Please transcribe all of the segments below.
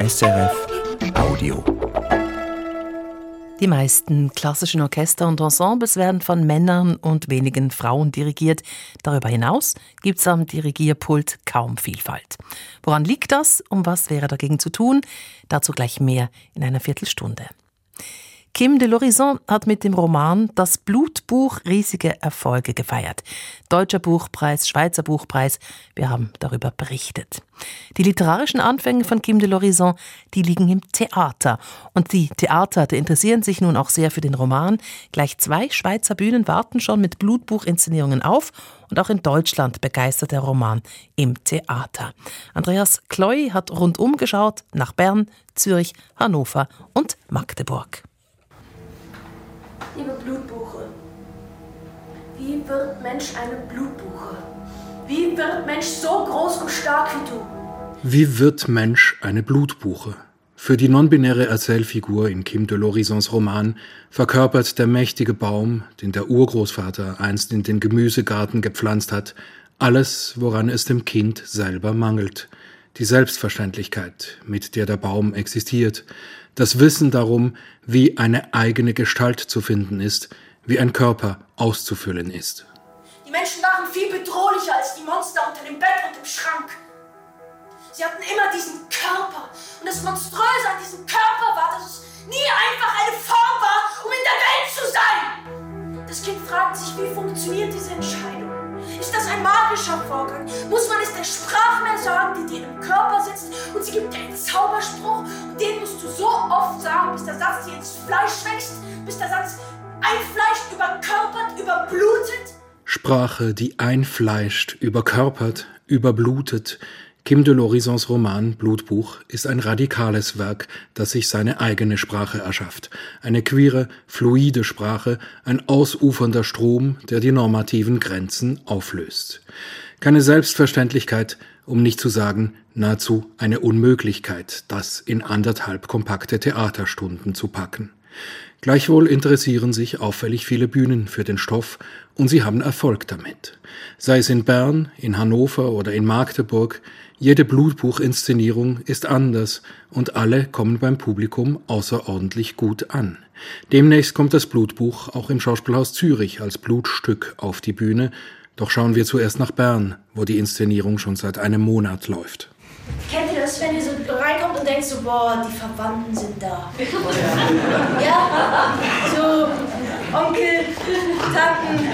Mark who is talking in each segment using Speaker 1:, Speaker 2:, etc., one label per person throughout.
Speaker 1: SRF Audio.
Speaker 2: Die meisten klassischen Orchester und Ensembles werden von Männern und wenigen Frauen dirigiert. Darüber hinaus gibt es am Dirigierpult kaum Vielfalt. Woran liegt das und was wäre dagegen zu tun? Dazu gleich mehr in einer Viertelstunde. Kim de l'Horizon hat mit dem Roman Das Blutbuch riesige Erfolge gefeiert. Deutscher Buchpreis, Schweizer Buchpreis, wir haben darüber berichtet. Die literarischen Anfänge von Kim de l'Horizon, die liegen im Theater. Und die Theater die interessieren sich nun auch sehr für den Roman. Gleich zwei Schweizer Bühnen warten schon mit Blutbuchinszenierungen auf und auch in Deutschland begeistert der Roman im Theater. Andreas Kloy hat rundum geschaut nach Bern, Zürich, Hannover und Magdeburg.
Speaker 3: Liebe Blutbuche, wie wird Mensch eine Blutbuche? Wie wird Mensch so groß und stark wie du?
Speaker 4: Wie wird Mensch eine Blutbuche? Für die nonbinäre Erzählfigur in Kim de l'Horizons Roman verkörpert der mächtige Baum, den der Urgroßvater einst in den Gemüsegarten gepflanzt hat, alles, woran es dem Kind selber mangelt. Die Selbstverständlichkeit, mit der der Baum existiert, das Wissen darum, wie eine eigene Gestalt zu finden ist, wie ein Körper auszufüllen ist.
Speaker 3: Die Menschen waren viel bedrohlicher als die Monster unter dem Bett und im Schrank. Sie hatten immer diesen Körper. Und das Monströse an diesem Körper war, dass es nie einfach eine Form war, um in der Welt zu sein. Das Kind fragt sich, wie funktioniert diese Entscheidung? Magischer Vorgang? Muss man es der Sprache mehr sagen, die dir im Körper sitzt und sie gibt dir einen Zauberspruch und den musst du so oft sagen, bis der Satz dir ins Fleisch wächst, bis der Satz einfleischt, überkörpert, überblutet?
Speaker 4: Sprache, die einfleischt, überkörpert, überblutet, Kim de l'Horizons Roman Blutbuch ist ein radikales Werk, das sich seine eigene Sprache erschafft. Eine queere, fluide Sprache, ein ausufernder Strom, der die normativen Grenzen auflöst. Keine Selbstverständlichkeit, um nicht zu sagen nahezu eine Unmöglichkeit, das in anderthalb kompakte Theaterstunden zu packen. Gleichwohl interessieren sich auffällig viele Bühnen für den Stoff und sie haben Erfolg damit. Sei es in Bern, in Hannover oder in Magdeburg, jede Blutbuchinszenierung ist anders und alle kommen beim Publikum außerordentlich gut an. Demnächst kommt das Blutbuch auch im Schauspielhaus Zürich als Blutstück auf die Bühne. Doch schauen wir zuerst nach Bern, wo die Inszenierung schon seit einem Monat läuft.
Speaker 3: Kennt ihr das, wenn ihr so reinkommt und denkt so, boah, die Verwandten sind da? ja? So Onkel, Tanten,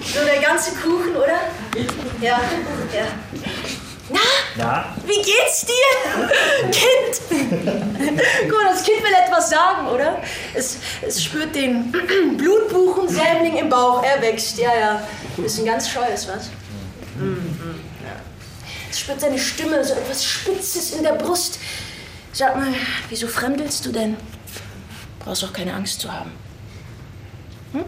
Speaker 3: so der ganze Kuchen, oder? Ja, ja. Na? Na? Wie geht's dir? Kind! Guck mal, das Kind will etwas sagen, oder? Es, es spürt den Blutbuchensämling im Bauch. Er wächst, ja, ja. Ist ein ganz scheues, was? Mhm. Ja. Es spürt seine Stimme, so etwas Spitzes in der Brust. Sag mal, wieso fremdelst du denn? Brauchst auch keine Angst zu haben. Hm?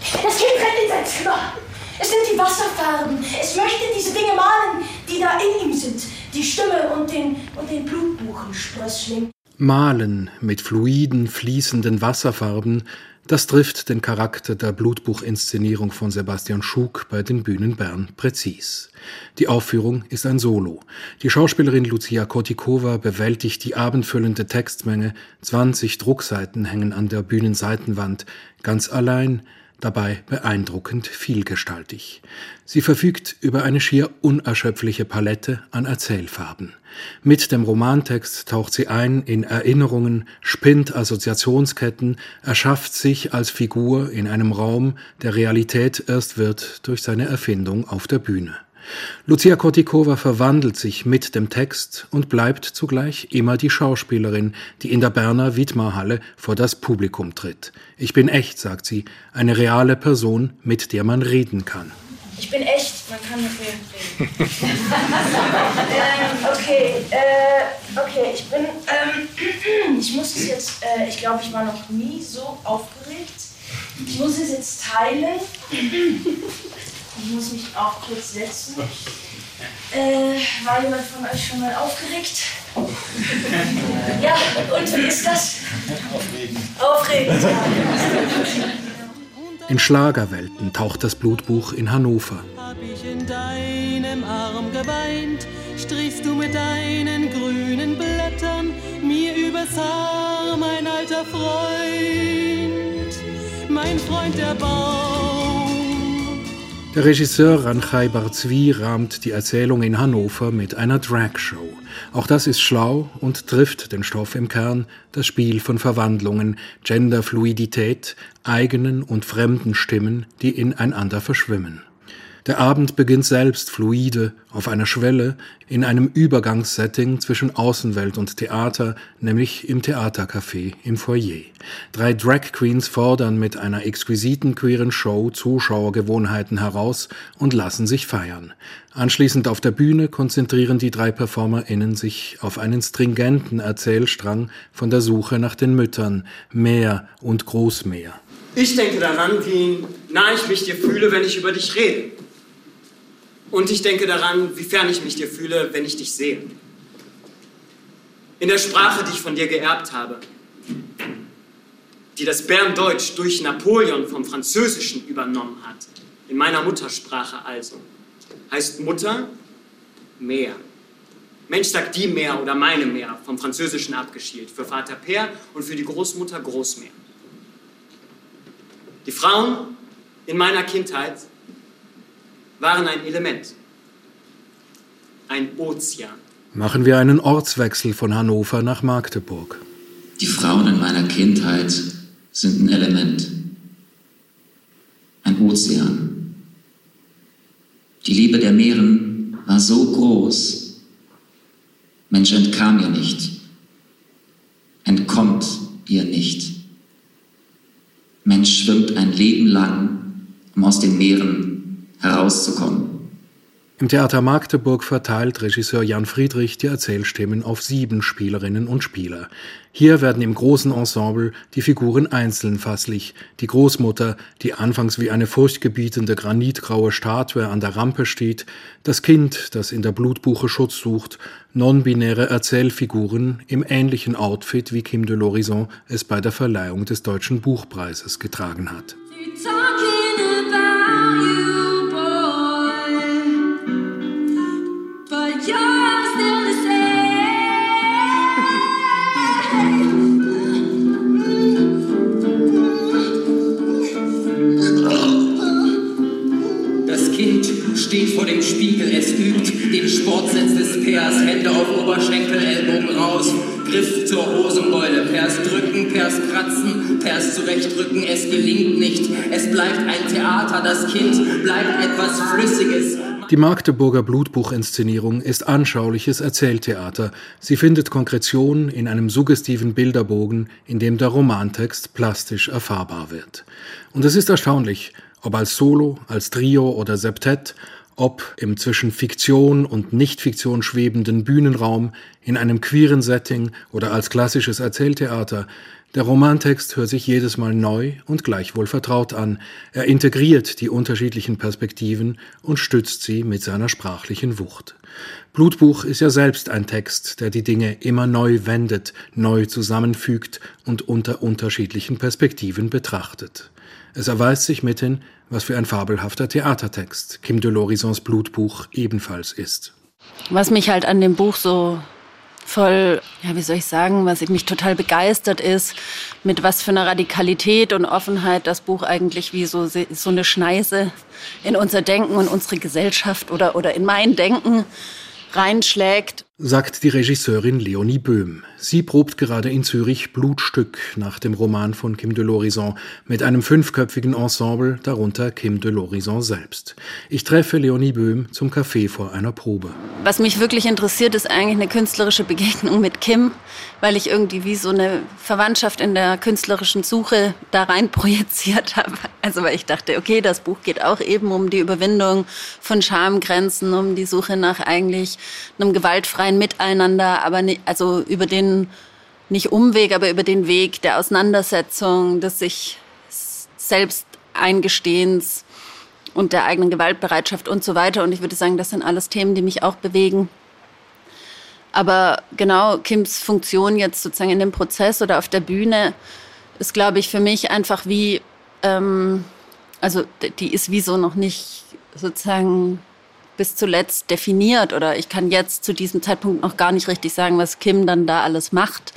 Speaker 3: Das Kind rennt in sein Zimmer. Es sind die Wasserfarben. Es möchte diese Dinge malen, die da in ihm sind. Die Stimme und den, und den Blutbuchensprössling.
Speaker 4: Malen mit fluiden, fließenden Wasserfarben, das trifft den Charakter der Blutbuchinszenierung von Sebastian Schug bei den Bühnen Bern präzis. Die Aufführung ist ein Solo. Die Schauspielerin Lucia Kotikova bewältigt die abendfüllende Textmenge, 20 Druckseiten hängen an der Bühnenseitenwand, ganz allein, dabei beeindruckend vielgestaltig. Sie verfügt über eine schier unerschöpfliche Palette an Erzählfarben. Mit dem Romantext taucht sie ein in Erinnerungen, spinnt Assoziationsketten, erschafft sich als Figur in einem Raum, der Realität erst wird durch seine Erfindung auf der Bühne. Lucia Kotikova verwandelt sich mit dem Text und bleibt zugleich immer die Schauspielerin, die in der Berner Wiedmarhalle vor das Publikum tritt. Ich bin echt, sagt sie, eine reale Person, mit der man reden kann.
Speaker 3: Ich bin echt, man kann mit mir reden. ähm, okay, äh, okay, ich bin, ähm, ich muss es jetzt, äh, ich glaube, ich war noch nie so aufgeregt. Ich muss es jetzt teilen. Ich muss mich auch kurz setzen. Äh, war jemand von euch schon mal aufgeregt? ja, und wie ist das? Aufregend. Aufregend, ja.
Speaker 4: In Schlagerwelten taucht das Blutbuch in Hannover.
Speaker 5: Hab ich in deinem Arm geweint, strichst du mit deinen grünen Blättern mir übers Haar, mein alter Freund, mein Freund der Baum.
Speaker 4: Der Regisseur Ranchai Barzwi rahmt die Erzählung in Hannover mit einer Dragshow. Auch das ist schlau und trifft den Stoff im Kern, das Spiel von Verwandlungen, Genderfluidität, eigenen und fremden Stimmen, die ineinander verschwimmen. Der Abend beginnt selbst fluide, auf einer Schwelle, in einem Übergangssetting zwischen Außenwelt und Theater, nämlich im Theatercafé im Foyer. Drei Drag Queens fordern mit einer exquisiten queeren Show Zuschauergewohnheiten heraus und lassen sich feiern. Anschließend auf der Bühne konzentrieren die drei PerformerInnen sich auf einen stringenten Erzählstrang von der Suche nach den Müttern, Meer und Großmeer.
Speaker 6: Ich denke daran, wie nah ich mich dir fühle, wenn ich über dich rede. Und ich denke daran, wie fern ich mich dir fühle, wenn ich dich sehe. In der Sprache, die ich von dir geerbt habe, die das Berndeutsch durch Napoleon vom Französischen übernommen hat, in meiner Muttersprache also, heißt Mutter Meer. Mensch sagt die Meer oder meine Meer, vom Französischen abgeschielt, für Vater Père und für die Großmutter Großmeer. Die Frauen in meiner Kindheit waren ein Element, ein Ozean.
Speaker 4: Machen wir einen Ortswechsel von Hannover nach Magdeburg.
Speaker 7: Die Frauen in meiner Kindheit sind ein Element, ein Ozean. Die Liebe der Meeren war so groß, Mensch entkam ihr nicht, entkommt ihr nicht. Mensch schwimmt ein Leben lang, um aus den Meeren herauszukommen.
Speaker 4: Im Theater Magdeburg verteilt Regisseur Jan Friedrich die Erzählstimmen auf sieben Spielerinnen und Spieler. Hier werden im großen Ensemble die Figuren einzeln fasslich. Die Großmutter, die anfangs wie eine furchtgebietende granitgraue Statue an der Rampe steht, das Kind, das in der Blutbuche Schutz sucht, non-binäre Erzählfiguren im ähnlichen Outfit wie Kim de l'Horizon es bei der Verleihung des Deutschen Buchpreises getragen hat.
Speaker 8: Steht vor dem Spiegel, es übt den Sportsatz des Pairs, Hände auf Oberschenkel, Ellbogen raus, Griff zur Hosenbeule, Pairs drücken, Pairs kratzen, Pairs zurechtrücken, es gelingt nicht. Es bleibt ein Theater, das Kind bleibt etwas Flüssiges.
Speaker 4: Die Magdeburger Blutbuchinszenierung ist anschauliches Erzähltheater. Sie findet Konkretion in einem suggestiven Bilderbogen, in dem der Romantext plastisch erfahrbar wird. Und es ist erstaunlich, ob als Solo, als Trio oder Septett, ob im zwischen Fiktion und Nichtfiktion schwebenden Bühnenraum, in einem queeren Setting oder als klassisches Erzähltheater, der Romantext hört sich jedes Mal neu und gleichwohl vertraut an. Er integriert die unterschiedlichen Perspektiven und stützt sie mit seiner sprachlichen Wucht. Blutbuch ist ja selbst ein Text, der die Dinge immer neu wendet, neu zusammenfügt und unter unterschiedlichen Perspektiven betrachtet. Es erweist sich mithin, was für ein fabelhafter Theatertext Kim de l'Horizons Blutbuch ebenfalls ist.
Speaker 9: Was mich halt an dem Buch so voll, ja, wie soll ich sagen, was mich total begeistert ist, mit was für einer Radikalität und Offenheit das Buch eigentlich wie so, so eine Schneise in unser Denken und unsere Gesellschaft oder, oder in mein Denken reinschlägt
Speaker 4: sagt die Regisseurin Leonie Böhm. Sie probt gerade in Zürich Blutstück nach dem Roman von Kim de l'Horizon mit einem fünfköpfigen Ensemble, darunter Kim de l'Horizon selbst. Ich treffe Leonie Böhm zum Café vor einer Probe.
Speaker 9: Was mich wirklich interessiert, ist eigentlich eine künstlerische Begegnung mit Kim, weil ich irgendwie wie so eine Verwandtschaft in der künstlerischen Suche da rein projiziert habe. Also weil ich dachte, okay, das Buch geht auch eben um die Überwindung von Schamgrenzen, um die Suche nach eigentlich einem gewaltfreien ein Miteinander, aber nicht, also über den, nicht Umweg, aber über den Weg der Auseinandersetzung, des sich selbst Eingestehens und der eigenen Gewaltbereitschaft und so weiter. Und ich würde sagen, das sind alles Themen, die mich auch bewegen. Aber genau Kims Funktion jetzt sozusagen in dem Prozess oder auf der Bühne ist, glaube ich, für mich einfach wie, ähm, also die ist wie so noch nicht sozusagen bis zuletzt definiert oder ich kann jetzt zu diesem Zeitpunkt noch gar nicht richtig sagen, was Kim dann da alles macht.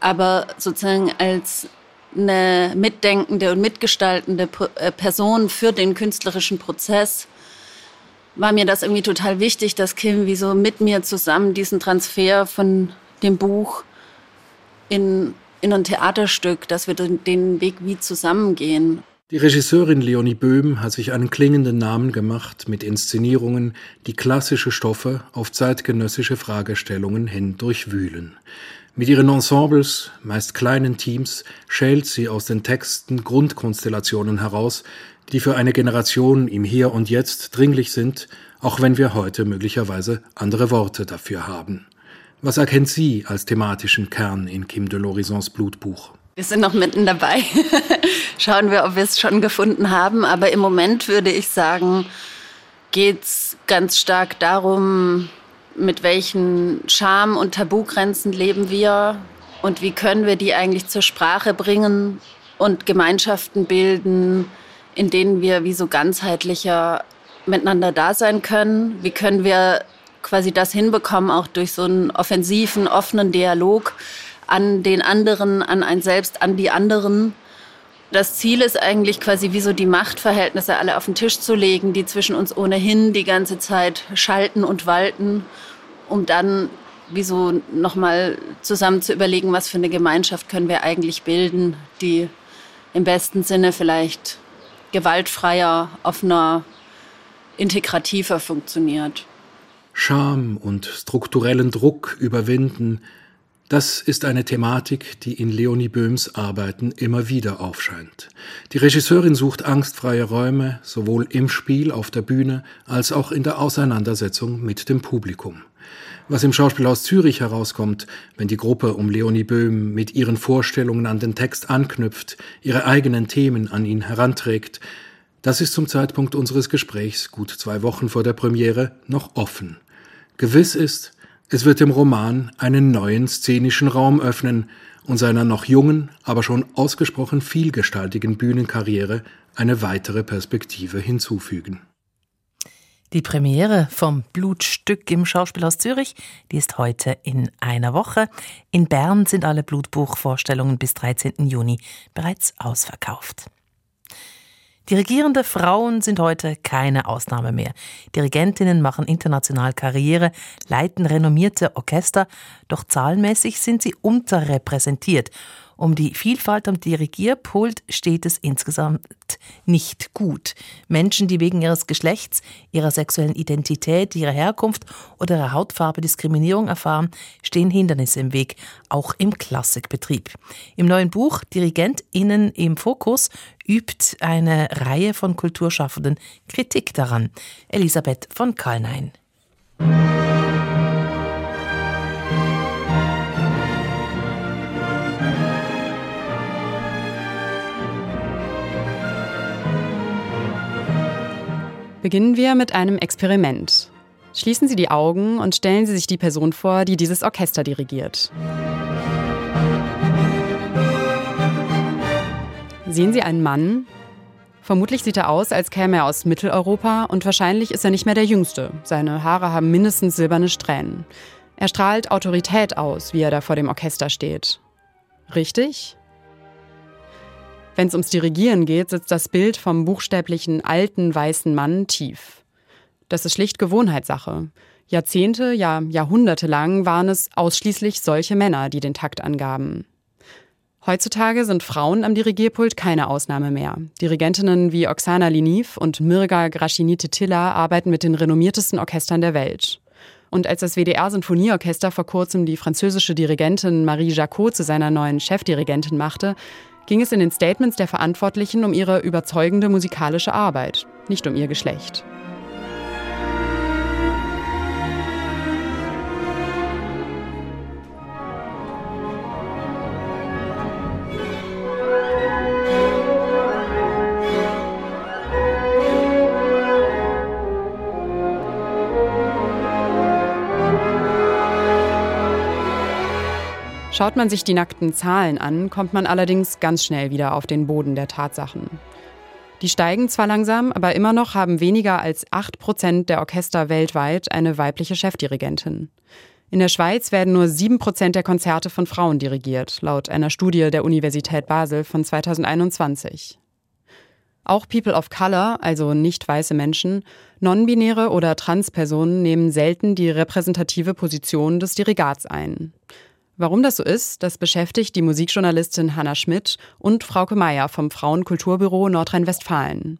Speaker 9: Aber sozusagen als eine mitdenkende und mitgestaltende äh, Person für den künstlerischen Prozess war mir das irgendwie total wichtig, dass Kim wie so mit mir zusammen diesen Transfer von dem Buch in, in ein Theaterstück, dass wir den Weg wie zusammengehen.
Speaker 4: Die Regisseurin Leonie Böhm hat sich einen klingenden Namen gemacht mit Inszenierungen, die klassische Stoffe auf zeitgenössische Fragestellungen hin durchwühlen. Mit ihren Ensembles, meist kleinen Teams, schält sie aus den Texten Grundkonstellationen heraus, die für eine Generation im Hier und Jetzt dringlich sind, auch wenn wir heute möglicherweise andere Worte dafür haben. Was erkennt sie als thematischen Kern in Kim de l'Horizons Blutbuch?
Speaker 9: Wir sind noch mitten dabei. Schauen wir, ob wir es schon gefunden haben. Aber im Moment würde ich sagen, geht es ganz stark darum, mit welchen Scham- und Tabugrenzen leben wir und wie können wir die eigentlich zur Sprache bringen und Gemeinschaften bilden, in denen wir wie so ganzheitlicher miteinander da sein können. Wie können wir quasi das hinbekommen, auch durch so einen offensiven, offenen Dialog an den anderen, an ein Selbst, an die anderen. Das Ziel ist eigentlich quasi wie so die Machtverhältnisse alle auf den Tisch zu legen, die zwischen uns ohnehin die ganze Zeit schalten und walten, um dann wie so nochmal zusammen zu überlegen, was für eine Gemeinschaft können wir eigentlich bilden, die im besten Sinne vielleicht gewaltfreier, offener, integrativer funktioniert.
Speaker 4: Scham und strukturellen Druck überwinden, das ist eine Thematik, die in Leonie Böhms Arbeiten immer wieder aufscheint. Die Regisseurin sucht angstfreie Räume sowohl im Spiel auf der Bühne als auch in der Auseinandersetzung mit dem Publikum. Was im Schauspielhaus Zürich herauskommt, wenn die Gruppe um Leonie Böhm mit ihren Vorstellungen an den Text anknüpft, ihre eigenen Themen an ihn heranträgt, das ist zum Zeitpunkt unseres Gesprächs, gut zwei Wochen vor der Premiere, noch offen. Gewiss ist, es wird dem Roman einen neuen szenischen Raum öffnen und seiner noch jungen, aber schon ausgesprochen vielgestaltigen Bühnenkarriere eine weitere Perspektive hinzufügen.
Speaker 2: Die Premiere vom Blutstück im Schauspielhaus Zürich, die ist heute in einer Woche. In Bern sind alle Blutbuchvorstellungen bis 13. Juni bereits ausverkauft. Dirigierende Frauen sind heute keine Ausnahme mehr. Dirigentinnen machen international Karriere, leiten renommierte Orchester, doch zahlenmäßig sind sie unterrepräsentiert um die Vielfalt am Dirigierpult steht es insgesamt nicht gut. Menschen, die wegen ihres Geschlechts, ihrer sexuellen Identität, ihrer Herkunft oder ihrer Hautfarbe Diskriminierung erfahren, stehen Hindernisse im Weg, auch im Klassikbetrieb. Im neuen Buch DirigentInnen im Fokus übt eine Reihe von Kulturschaffenden Kritik daran. Elisabeth von Kalnein.
Speaker 10: Beginnen wir mit einem Experiment. Schließen Sie die Augen und stellen Sie sich die Person vor, die dieses Orchester dirigiert. Sehen Sie einen Mann? Vermutlich sieht er aus, als käme er aus Mitteleuropa und wahrscheinlich ist er nicht mehr der Jüngste. Seine Haare haben mindestens silberne Strähnen. Er strahlt Autorität aus, wie er da vor dem Orchester steht. Richtig? Wenn es ums Dirigieren geht, sitzt das Bild vom buchstäblichen alten weißen Mann tief. Das ist schlicht Gewohnheitssache. Jahrzehnte, ja Jahrhunderte lang waren es ausschließlich solche Männer, die den Takt angaben. Heutzutage sind Frauen am Dirigierpult keine Ausnahme mehr. Dirigentinnen wie Oksana Liniv und Mirga Grashinite Tilla arbeiten mit den renommiertesten Orchestern der Welt. Und als das WDR-Sinfonieorchester vor kurzem die französische Dirigentin Marie Jacot zu seiner neuen Chefdirigentin machte, ging es in den Statements der Verantwortlichen um ihre überzeugende musikalische Arbeit, nicht um ihr Geschlecht. Schaut man sich die nackten Zahlen an, kommt man allerdings ganz schnell wieder auf den Boden der Tatsachen. Die steigen zwar langsam, aber immer noch haben weniger als 8 Prozent der Orchester weltweit eine weibliche Chefdirigentin. In der Schweiz werden nur 7 Prozent der Konzerte von Frauen dirigiert, laut einer Studie der Universität Basel von 2021. Auch People of Color, also nicht weiße Menschen, non-binäre oder Transpersonen nehmen selten die repräsentative Position des Dirigats ein. Warum das so ist, das beschäftigt die Musikjournalistin Hanna Schmidt und Frauke Meier vom Frauenkulturbüro Nordrhein-Westfalen.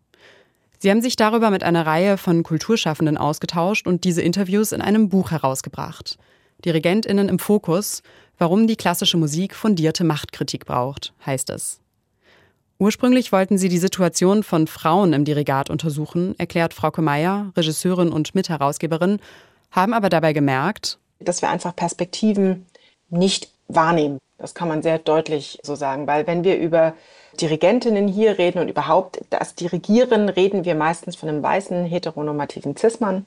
Speaker 10: Sie haben sich darüber mit einer Reihe von Kulturschaffenden ausgetauscht und diese Interviews in einem Buch herausgebracht. Dirigentinnen im Fokus, warum die klassische Musik fundierte Machtkritik braucht, heißt es. Ursprünglich wollten sie die Situation von Frauen im Dirigat untersuchen, erklärt Frauke Meier, Regisseurin und Mitherausgeberin, haben aber dabei gemerkt,
Speaker 11: dass wir einfach Perspektiven nicht wahrnehmen. Das kann man sehr deutlich so sagen, weil wenn wir über Dirigentinnen hier reden und überhaupt das Dirigieren, reden wir meistens von einem weißen heteronormativen Cis-Mann,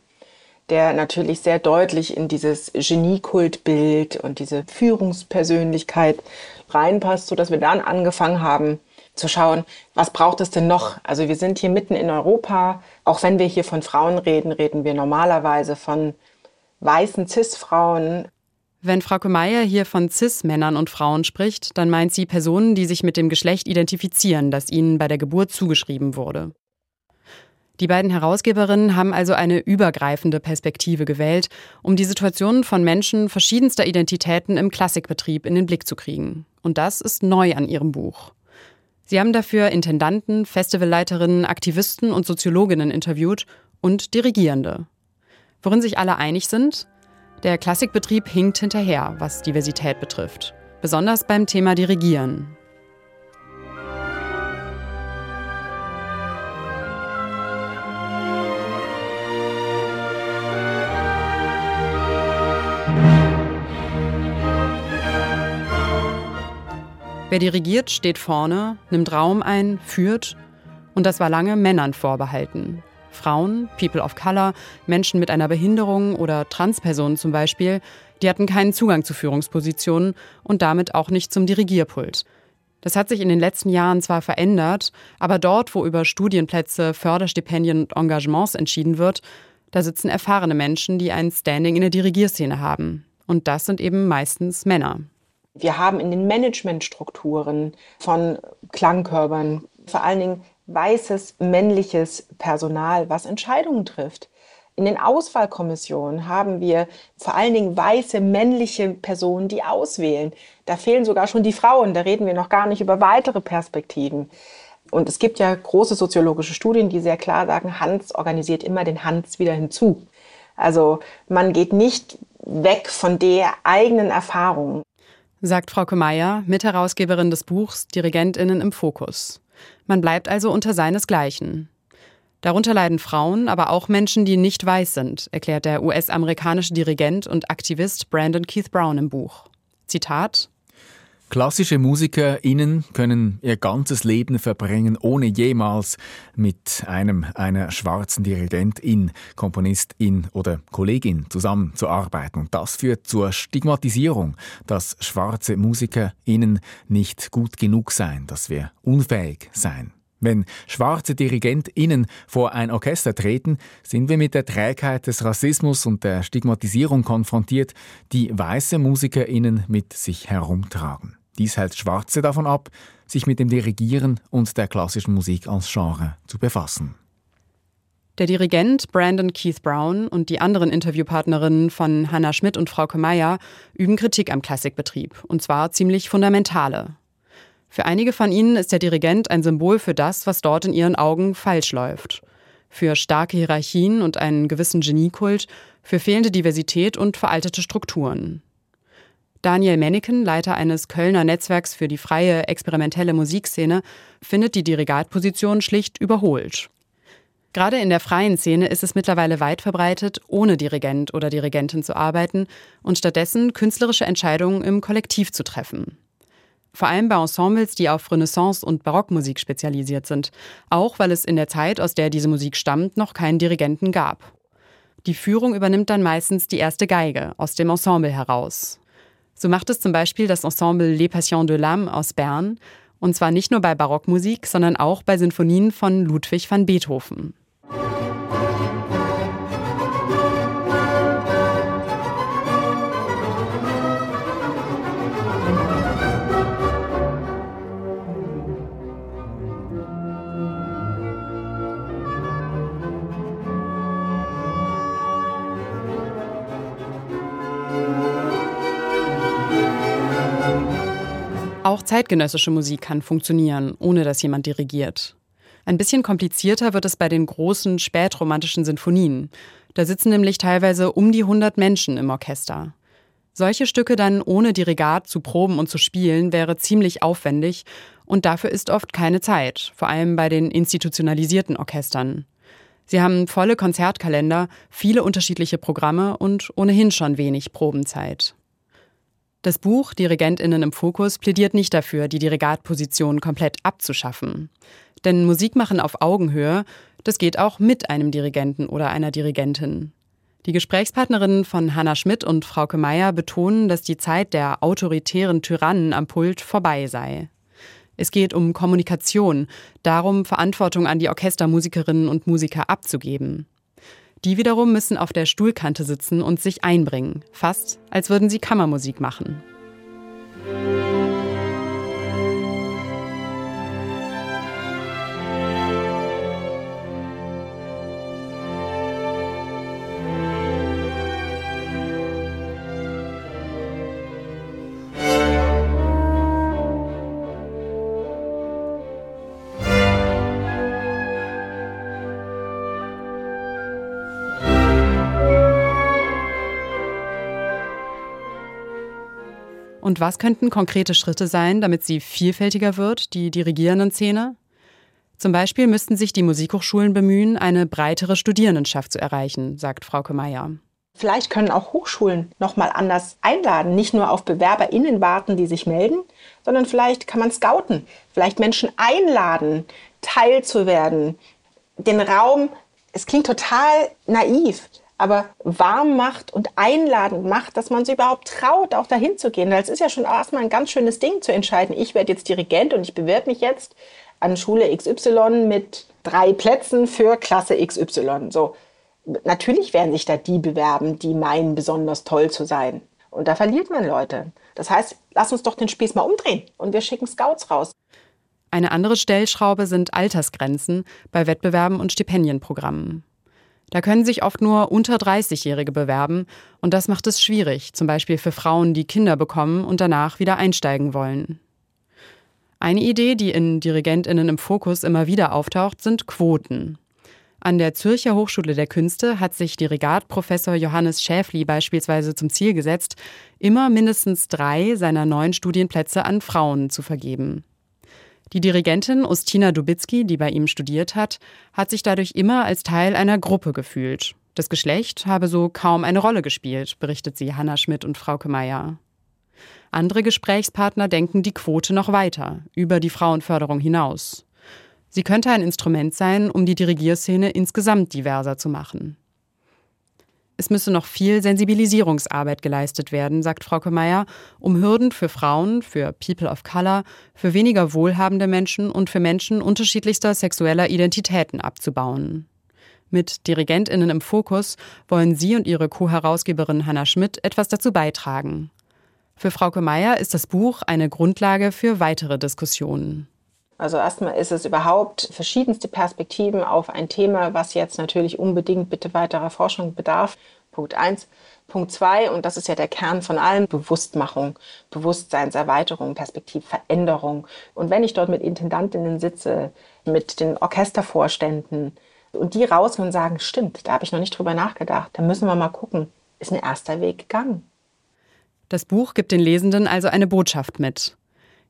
Speaker 11: der natürlich sehr deutlich in dieses Geniekultbild und diese Führungspersönlichkeit reinpasst, sodass wir dann angefangen haben, zu schauen, was braucht es denn noch? Also wir sind hier mitten in Europa. Auch wenn wir hier von Frauen reden, reden wir normalerweise von weißen CIS-Frauen.
Speaker 10: Wenn Frau Meier hier von CIS-Männern und Frauen spricht, dann meint sie Personen, die sich mit dem Geschlecht identifizieren, das ihnen bei der Geburt zugeschrieben wurde. Die beiden Herausgeberinnen haben also eine übergreifende Perspektive gewählt, um die Situationen von Menschen verschiedenster Identitäten im Klassikbetrieb in den Blick zu kriegen. Und das ist neu an ihrem Buch. Sie haben dafür Intendanten, Festivalleiterinnen, Aktivisten und Soziologinnen interviewt und Dirigierende. Worin sich alle einig sind, der Klassikbetrieb hinkt hinterher, was Diversität betrifft. Besonders beim Thema Dirigieren. Wer dirigiert, steht vorne, nimmt Raum ein, führt. Und das war lange Männern vorbehalten. Frauen, People of Color, Menschen mit einer Behinderung oder Transpersonen zum Beispiel, die hatten keinen Zugang zu Führungspositionen und damit auch nicht zum Dirigierpult. Das hat sich in den letzten Jahren zwar verändert, aber dort, wo über Studienplätze, Förderstipendien und Engagements entschieden wird, da sitzen erfahrene Menschen, die ein Standing in der Dirigierszene haben. Und das sind eben meistens Männer.
Speaker 11: Wir haben in den Managementstrukturen von Klangkörpern vor allen Dingen weißes männliches Personal, was Entscheidungen trifft. In den Auswahlkommissionen haben wir vor allen Dingen weiße männliche Personen, die auswählen. Da fehlen sogar schon die Frauen. Da reden wir noch gar nicht über weitere Perspektiven. Und es gibt ja große soziologische Studien, die sehr klar sagen, Hans organisiert immer den Hans wieder hinzu. Also man geht nicht weg von der eigenen Erfahrung
Speaker 10: sagt Frauke Meier, Mitherausgeberin des Buchs Dirigentinnen im Fokus. Man bleibt also unter seinesgleichen. Darunter leiden Frauen, aber auch Menschen, die nicht weiß sind, erklärt der US-amerikanische Dirigent und Aktivist Brandon Keith Brown im Buch. Zitat
Speaker 1: Klassische MusikerInnen können ihr ganzes Leben verbringen, ohne jemals mit einem einer schwarzen Dirigentin, Komponistin oder Kollegin zusammenzuarbeiten. Und das führt zur Stigmatisierung, dass schwarze MusikerInnen nicht gut genug seien, dass wir unfähig seien. Wenn schwarze DirigentInnen vor ein Orchester treten, sind wir mit der Trägheit des Rassismus und der Stigmatisierung konfrontiert, die weiße MusikerInnen mit sich herumtragen. Dies hält Schwarze davon ab, sich mit dem Dirigieren und der klassischen Musik als Genre zu befassen.
Speaker 10: Der Dirigent Brandon Keith Brown und die anderen Interviewpartnerinnen von Hannah Schmidt und Frauke Meyer üben Kritik am Klassikbetrieb, und zwar ziemlich fundamentale. Für einige von ihnen ist der Dirigent ein Symbol für das, was dort in ihren Augen falsch läuft. Für starke Hierarchien und einen gewissen Geniekult, für fehlende Diversität und veraltete Strukturen. Daniel Menneken, Leiter eines Kölner Netzwerks für die freie experimentelle Musikszene, findet die Dirigatposition schlicht überholt. Gerade in der freien Szene ist es mittlerweile weit verbreitet, ohne Dirigent oder Dirigentin zu arbeiten und stattdessen künstlerische Entscheidungen im Kollektiv zu treffen. Vor allem bei Ensembles, die auf Renaissance- und Barockmusik spezialisiert sind, auch weil es in der Zeit, aus der diese Musik stammt, noch keinen Dirigenten gab. Die Führung übernimmt dann meistens die erste Geige aus dem Ensemble heraus. So macht es zum Beispiel das Ensemble Les Passions de l'âme aus Bern Und zwar nicht nur bei Barockmusik, sondern auch bei Sinfonien von Ludwig van Beethoven. Auch zeitgenössische Musik kann funktionieren, ohne dass jemand dirigiert. Ein bisschen komplizierter wird es bei den großen spätromantischen Sinfonien. Da sitzen nämlich teilweise um die 100 Menschen im Orchester. Solche Stücke dann ohne Dirigat zu proben und zu spielen, wäre ziemlich aufwendig und dafür ist oft keine Zeit, vor allem bei den institutionalisierten Orchestern. Sie haben volle Konzertkalender, viele unterschiedliche Programme und ohnehin schon wenig Probenzeit. Das Buch Dirigentinnen im Fokus plädiert nicht dafür, die Dirigatposition komplett abzuschaffen. Denn Musik machen auf Augenhöhe, das geht auch mit einem Dirigenten oder einer Dirigentin. Die Gesprächspartnerinnen von Hanna Schmidt und Frauke Meyer betonen, dass die Zeit der autoritären Tyrannen am Pult vorbei sei. Es geht um Kommunikation, darum, Verantwortung an die Orchestermusikerinnen und Musiker abzugeben. Die wiederum müssen auf der Stuhlkante sitzen und sich einbringen, fast als würden sie Kammermusik machen. Und was könnten konkrete Schritte sein, damit sie vielfältiger wird, die dirigierenden Szene? Zum Beispiel müssten sich die Musikhochschulen bemühen, eine breitere Studierendenschaft zu erreichen, sagt Frauke Meyer.
Speaker 11: Vielleicht können auch Hochschulen noch mal anders einladen, nicht nur auf BewerberInnen warten, die sich melden, sondern vielleicht kann man scouten, vielleicht Menschen einladen, teilzuwerden, den Raum, es klingt total naiv, aber warm macht und einladend macht, dass man sich überhaupt traut, auch dahin zu gehen. Weil es ist ja schon erstmal ein ganz schönes Ding zu entscheiden, ich werde jetzt Dirigent und ich bewerbe mich jetzt an Schule XY mit drei Plätzen für Klasse XY. So. Natürlich werden sich da die bewerben, die meinen, besonders toll zu sein. Und da verliert man Leute. Das heißt, lass uns doch den Spieß mal umdrehen und wir schicken Scouts raus.
Speaker 10: Eine andere Stellschraube sind Altersgrenzen bei Wettbewerben und Stipendienprogrammen. Da können sich oft nur unter 30-Jährige bewerben und das macht es schwierig, zum Beispiel für Frauen, die Kinder bekommen und danach wieder einsteigen wollen. Eine Idee, die in Dirigentinnen im Fokus immer wieder auftaucht, sind Quoten. An der Zürcher Hochschule der Künste hat sich Dirigatprofessor Johannes Schäfli beispielsweise zum Ziel gesetzt, immer mindestens drei seiner neuen Studienplätze an Frauen zu vergeben. Die Dirigentin Ustina Dubitzky, die bei ihm studiert hat, hat sich dadurch immer als Teil einer Gruppe gefühlt. Das Geschlecht habe so kaum eine Rolle gespielt, berichtet sie Hanna Schmidt und Frauke Meyer. Andere Gesprächspartner denken die Quote noch weiter, über die Frauenförderung hinaus. Sie könnte ein Instrument sein, um die Dirigierszene insgesamt diverser zu machen. Es müsse noch viel Sensibilisierungsarbeit geleistet werden, sagt Frauke Meyer, um Hürden für Frauen, für People of Color, für weniger wohlhabende Menschen und für Menschen unterschiedlichster sexueller Identitäten abzubauen. Mit DirigentInnen im Fokus wollen sie und ihre Co-Herausgeberin Hanna Schmidt etwas dazu beitragen. Für Frauke Meyer ist das Buch eine Grundlage für weitere Diskussionen.
Speaker 11: Also erstmal ist es überhaupt verschiedenste Perspektiven auf ein Thema, was jetzt natürlich unbedingt bitte weiterer Forschung bedarf. Punkt eins. Punkt zwei, und das ist ja der Kern von allem, Bewusstmachung, Bewusstseinserweiterung, Perspektivveränderung. Und wenn ich dort mit Intendantinnen sitze, mit den Orchestervorständen und die rausgehen und sagen, stimmt, da habe ich noch nicht drüber nachgedacht, da müssen wir mal gucken, ist ein erster Weg gegangen.
Speaker 10: Das Buch gibt den Lesenden also eine Botschaft mit.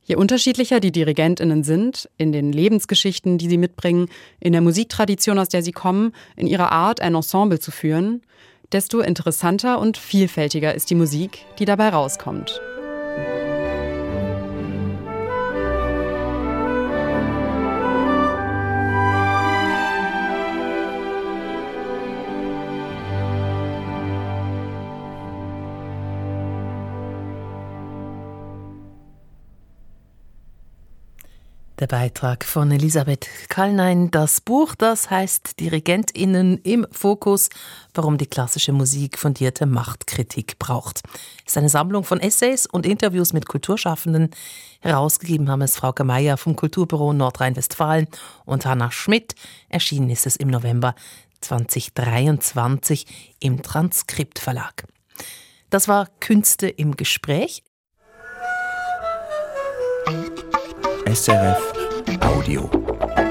Speaker 10: Je unterschiedlicher die Dirigentinnen sind, in den Lebensgeschichten, die sie mitbringen, in der Musiktradition, aus der sie kommen, in ihrer Art, ein Ensemble zu führen, desto interessanter und vielfältiger ist die Musik, die dabei rauskommt.
Speaker 2: Der Beitrag von Elisabeth Kallnein. Das Buch, das heißt DirigentInnen im Fokus, warum die klassische Musik fundierte Machtkritik braucht. Ist eine Sammlung von Essays und Interviews mit Kulturschaffenden. Herausgegeben haben es Frau Meier vom Kulturbüro Nordrhein-Westfalen und Hanna Schmidt. Erschienen ist es im November 2023 im Transkriptverlag. Das war Künste im Gespräch.
Speaker 12: SRF Audio.